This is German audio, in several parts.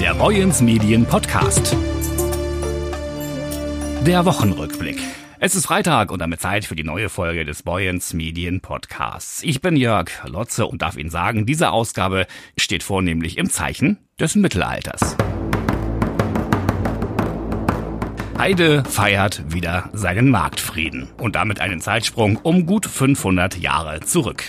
der Boyens Medien Podcast. Der Wochenrückblick. Es ist Freitag und damit Zeit für die neue Folge des Boyens Medien Podcasts. Ich bin Jörg Lotze und darf Ihnen sagen, diese Ausgabe steht vornehmlich im Zeichen des Mittelalters. Heide feiert wieder seinen Marktfrieden und damit einen Zeitsprung um gut 500 Jahre zurück.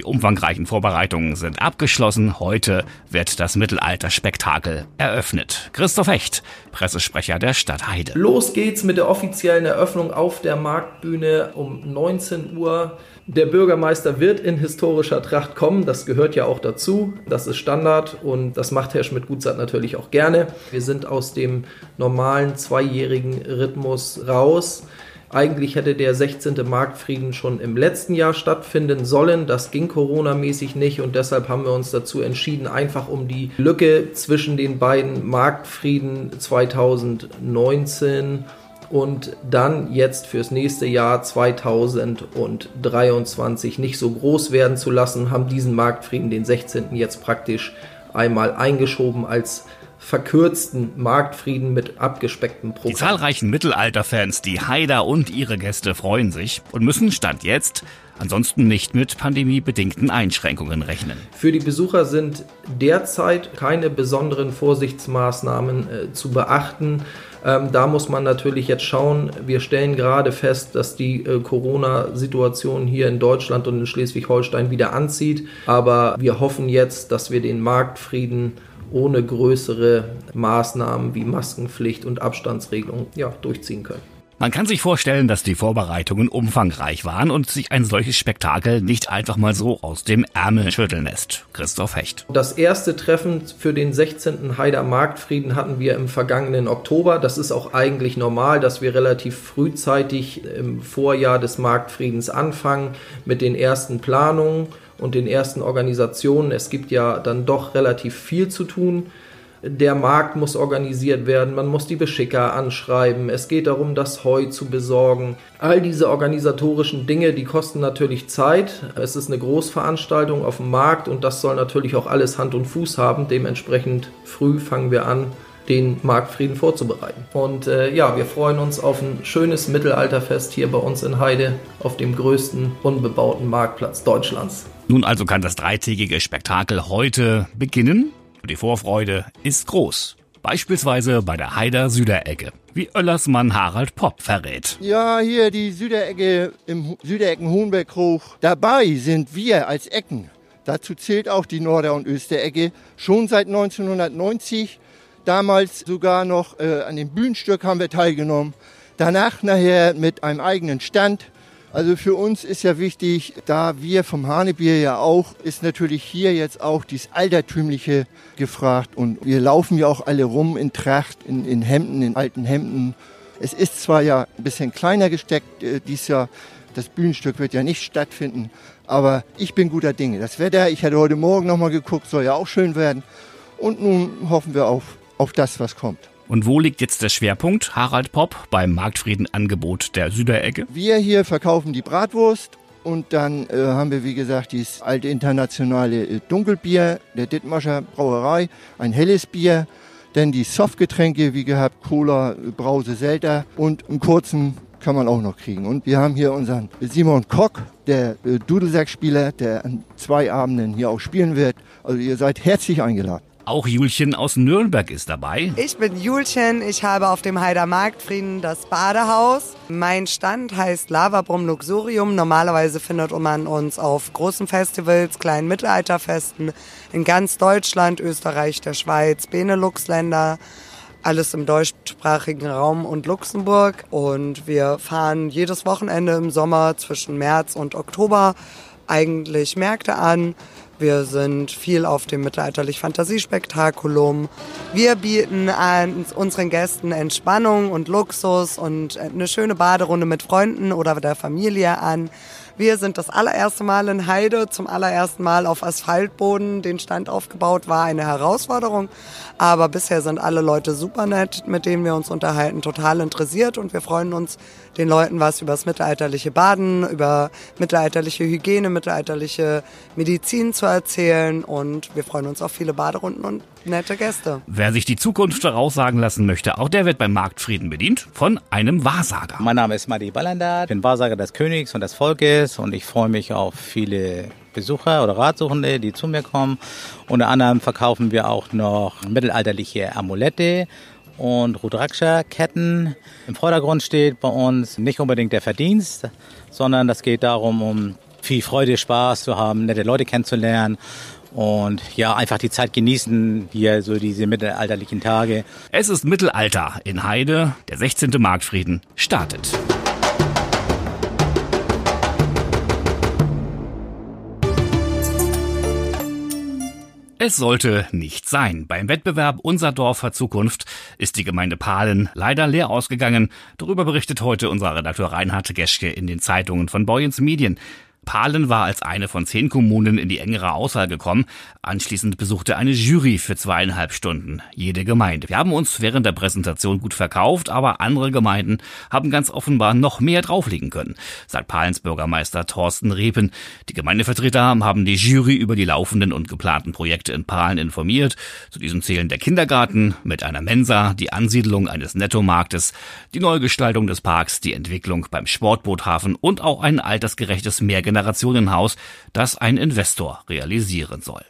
Die umfangreichen Vorbereitungen sind abgeschlossen. Heute wird das Mittelalterspektakel eröffnet. Christoph Hecht, Pressesprecher der Stadt Heide. Los geht's mit der offiziellen Eröffnung auf der Marktbühne um 19 Uhr. Der Bürgermeister wird in historischer Tracht kommen, das gehört ja auch dazu, das ist Standard und das macht Herr Schmidt-Gutzat natürlich auch gerne. Wir sind aus dem normalen zweijährigen Rhythmus raus. Eigentlich hätte der 16. Marktfrieden schon im letzten Jahr stattfinden sollen. Das ging Corona-mäßig nicht und deshalb haben wir uns dazu entschieden, einfach um die Lücke zwischen den beiden Marktfrieden 2019 und dann jetzt fürs nächste Jahr 2023 nicht so groß werden zu lassen, haben diesen Marktfrieden, den 16. jetzt praktisch einmal eingeschoben als verkürzten Marktfrieden mit abgespecktem Programm. Die zahlreichen Mittelalterfans, die Haider und ihre Gäste freuen sich und müssen Stand jetzt ansonsten nicht mit pandemiebedingten Einschränkungen rechnen. Für die Besucher sind derzeit keine besonderen Vorsichtsmaßnahmen äh, zu beachten. Ähm, da muss man natürlich jetzt schauen. Wir stellen gerade fest, dass die äh, Corona-Situation hier in Deutschland und in Schleswig-Holstein wieder anzieht. Aber wir hoffen jetzt, dass wir den Marktfrieden ohne größere Maßnahmen wie Maskenpflicht und Abstandsregelung ja, durchziehen können. Man kann sich vorstellen, dass die Vorbereitungen umfangreich waren und sich ein solches Spektakel nicht einfach mal so aus dem Ärmel schütteln lässt. Christoph Hecht. Das erste Treffen für den 16. Haider Marktfrieden hatten wir im vergangenen Oktober. Das ist auch eigentlich normal, dass wir relativ frühzeitig im Vorjahr des Marktfriedens anfangen mit den ersten Planungen und den ersten Organisationen. Es gibt ja dann doch relativ viel zu tun. Der Markt muss organisiert werden, man muss die Beschicker anschreiben, es geht darum, das Heu zu besorgen. All diese organisatorischen Dinge, die kosten natürlich Zeit. Es ist eine Großveranstaltung auf dem Markt und das soll natürlich auch alles Hand und Fuß haben. Dementsprechend früh fangen wir an, den Marktfrieden vorzubereiten. Und äh, ja, wir freuen uns auf ein schönes Mittelalterfest hier bei uns in Heide auf dem größten unbebauten Marktplatz Deutschlands. Nun also kann das dreitägige Spektakel heute beginnen die Vorfreude ist groß. Beispielsweise bei der Heider Süderecke, wie Oellersmann Harald Popp verrät. Ja, hier die Süderecke im Süderecken Hohenberghoch. Dabei sind wir als Ecken. Dazu zählt auch die Norder- und Österecke. Schon seit 1990, damals sogar noch äh, an dem Bühnenstück haben wir teilgenommen. Danach nachher mit einem eigenen Stand also für uns ist ja wichtig, da wir vom Hanebier ja auch, ist natürlich hier jetzt auch dies Altertümliche gefragt. Und wir laufen ja auch alle rum in Tracht, in, in Hemden, in alten Hemden. Es ist zwar ja ein bisschen kleiner gesteckt äh, dieses Jahr, das Bühnenstück wird ja nicht stattfinden, aber ich bin guter Dinge. Das Wetter, ich hatte heute Morgen nochmal geguckt, soll ja auch schön werden. Und nun hoffen wir auf, auf das, was kommt. Und wo liegt jetzt der Schwerpunkt, Harald Popp, beim Marktfriedenangebot der Süderecke? Wir hier verkaufen die Bratwurst und dann äh, haben wir, wie gesagt, dieses alte internationale äh, Dunkelbier der Dittmarscher Brauerei, ein helles Bier, dann die Softgetränke, wie gehabt, Cola, Brause, Selter und einen kurzen kann man auch noch kriegen. Und wir haben hier unseren Simon Kock, der äh, Dudelsackspieler, der an zwei Abenden hier auch spielen wird. Also ihr seid herzlich eingeladen. Auch Julchen aus Nürnberg ist dabei. Ich bin Julchen, ich habe auf dem Heider Marktfrieden das Badehaus. Mein Stand heißt Lavabrum Luxurium. Normalerweise findet man uns auf großen Festivals, kleinen Mittelalterfesten in ganz Deutschland, Österreich, der Schweiz, Benelux-Länder alles im deutschsprachigen Raum und Luxemburg. Und wir fahren jedes Wochenende im Sommer zwischen März und Oktober eigentlich Märkte an. Wir sind viel auf dem mittelalterlich Fantasiespektakulum. Wir bieten unseren Gästen Entspannung und Luxus und eine schöne Baderunde mit Freunden oder der Familie an. Wir sind das allererste Mal in Heide, zum allerersten Mal auf Asphaltboden. Den Stand aufgebaut, war eine Herausforderung. Aber bisher sind alle Leute super nett, mit denen wir uns unterhalten, total interessiert. Und wir freuen uns, den Leuten was über das mittelalterliche Baden, über mittelalterliche Hygiene, mittelalterliche Medizin zu erzählen. Und wir freuen uns auf viele Baderunden und nette Gäste. Wer sich die Zukunft voraussagen lassen möchte, auch der wird beim Marktfrieden bedient von einem Wahrsager. Mein Name ist Madi Ballandar, bin Wahrsager des Königs und des Volkes und ich freue mich auf viele Besucher oder Ratsuchende, die zu mir kommen. Unter anderem verkaufen wir auch noch mittelalterliche Amulette und Rudraksha-Ketten. Im Vordergrund steht bei uns nicht unbedingt der Verdienst, sondern das geht darum, um viel Freude, Spaß zu haben, nette Leute kennenzulernen und ja, einfach die Zeit genießen, hier so diese mittelalterlichen Tage. Es ist Mittelalter in Heide, der 16. Marktfrieden startet. Es sollte nicht sein. Beim Wettbewerb Unser Dorf hat Zukunft ist die Gemeinde Pahlen leider leer ausgegangen. Darüber berichtet heute unser Redakteur Reinhard Geschke in den Zeitungen von Boyens Medien. Pahlen war als eine von zehn Kommunen in die engere Auswahl gekommen. Anschließend besuchte eine Jury für zweieinhalb Stunden jede Gemeinde. Wir haben uns während der Präsentation gut verkauft, aber andere Gemeinden haben ganz offenbar noch mehr drauflegen können, sagt Pahlens Bürgermeister Thorsten Repen. Die Gemeindevertreter haben die Jury über die laufenden und geplanten Projekte in Pahlen informiert. Zu diesen zählen der Kindergarten mit einer Mensa, die Ansiedlung eines Nettomarktes, die Neugestaltung des Parks, die Entwicklung beim Sportboothafen und auch ein altersgerechtes Mehrgenerationen Generationenhaus, das ein Investor realisieren soll.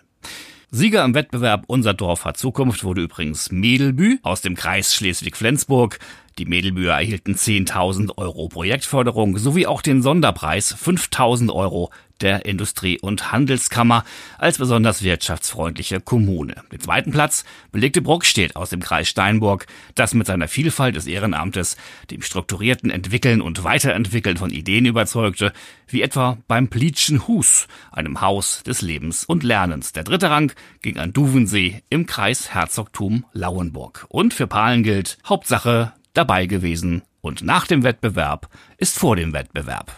Sieger im Wettbewerb Unser Dorf hat Zukunft wurde übrigens Medelbü aus dem Kreis Schleswig-Flensburg. Die Medelbüer erhielten 10.000 Euro Projektförderung sowie auch den Sonderpreis 5.000 Euro der Industrie- und Handelskammer als besonders wirtschaftsfreundliche Kommune. Den zweiten Platz belegte Bruckstedt aus dem Kreis Steinburg, das mit seiner Vielfalt des Ehrenamtes, dem strukturierten Entwickeln und Weiterentwickeln von Ideen überzeugte, wie etwa beim Plitschen Hus, einem Haus des Lebens und Lernens. Der dritte Rang ging an Duvensee im Kreis Herzogtum Lauenburg. Und für Pahlen gilt Hauptsache dabei gewesen und nach dem Wettbewerb ist vor dem Wettbewerb.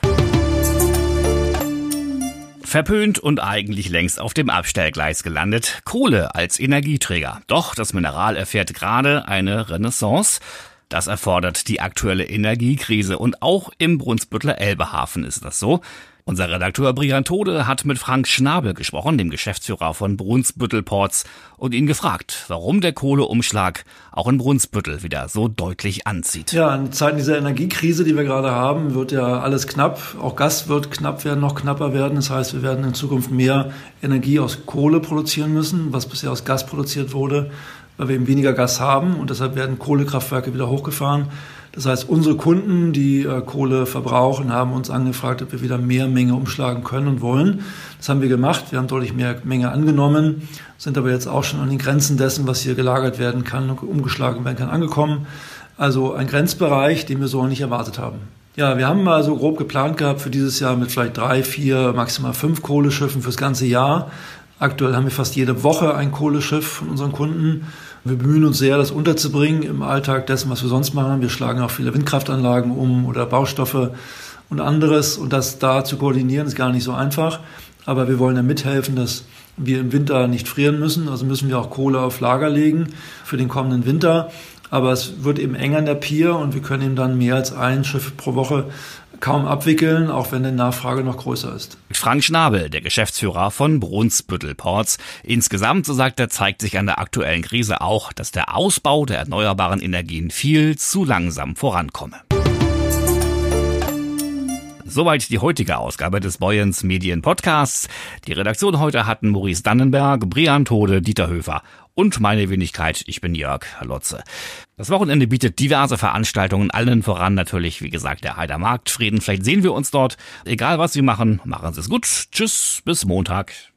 Verpönt und eigentlich längst auf dem Abstellgleis gelandet. Kohle als Energieträger. Doch das Mineral erfährt gerade eine Renaissance. Das erfordert die aktuelle Energiekrise und auch im Brunsbüttler Elbehafen ist das so. Unser Redakteur Brian Tode hat mit Frank Schnabel gesprochen, dem Geschäftsführer von Brunsbüttel Ports, und ihn gefragt, warum der Kohleumschlag auch in Brunsbüttel wieder so deutlich anzieht. Ja, in Zeiten dieser Energiekrise, die wir gerade haben, wird ja alles knapp. Auch Gas wird knapp werden, noch knapper werden. Das heißt, wir werden in Zukunft mehr Energie aus Kohle produzieren müssen, was bisher aus Gas produziert wurde, weil wir eben weniger Gas haben und deshalb werden Kohlekraftwerke wieder hochgefahren. Das heißt, unsere Kunden, die äh, Kohle verbrauchen, haben uns angefragt, ob wir wieder mehr Menge umschlagen können und wollen. Das haben wir gemacht. Wir haben deutlich mehr Menge angenommen, sind aber jetzt auch schon an den Grenzen dessen, was hier gelagert werden kann und umgeschlagen werden kann, angekommen. Also ein Grenzbereich, den wir so nicht erwartet haben. Ja, wir haben mal so grob geplant gehabt für dieses Jahr mit vielleicht drei, vier, maximal fünf Kohleschiffen fürs ganze Jahr. Aktuell haben wir fast jede Woche ein Kohleschiff von unseren Kunden. Wir bemühen uns sehr, das unterzubringen im Alltag dessen, was wir sonst machen. Wir schlagen auch viele Windkraftanlagen um oder Baustoffe und anderes. Und das da zu koordinieren, ist gar nicht so einfach. Aber wir wollen ja mithelfen, dass wir im Winter nicht frieren müssen. Also müssen wir auch Kohle auf Lager legen für den kommenden Winter. Aber es wird eben eng an der Pier und wir können eben dann mehr als ein Schiff pro Woche kaum abwickeln, auch wenn die Nachfrage noch größer ist. Frank Schnabel, der Geschäftsführer von Brunsbüttel Ports. Insgesamt, so sagt er, zeigt sich an der aktuellen Krise auch, dass der Ausbau der erneuerbaren Energien viel zu langsam vorankomme. Soweit die heutige Ausgabe des Boyens Medien Podcasts. Die Redaktion heute hatten Maurice Dannenberg, Brian Tode, Dieter Höfer und meine Wenigkeit. Ich bin Jörg Lotze. Das Wochenende bietet diverse Veranstaltungen, allen voran natürlich, wie gesagt, der Heider Marktfrieden. Vielleicht sehen wir uns dort. Egal was Sie machen, machen Sie es gut. Tschüss, bis Montag.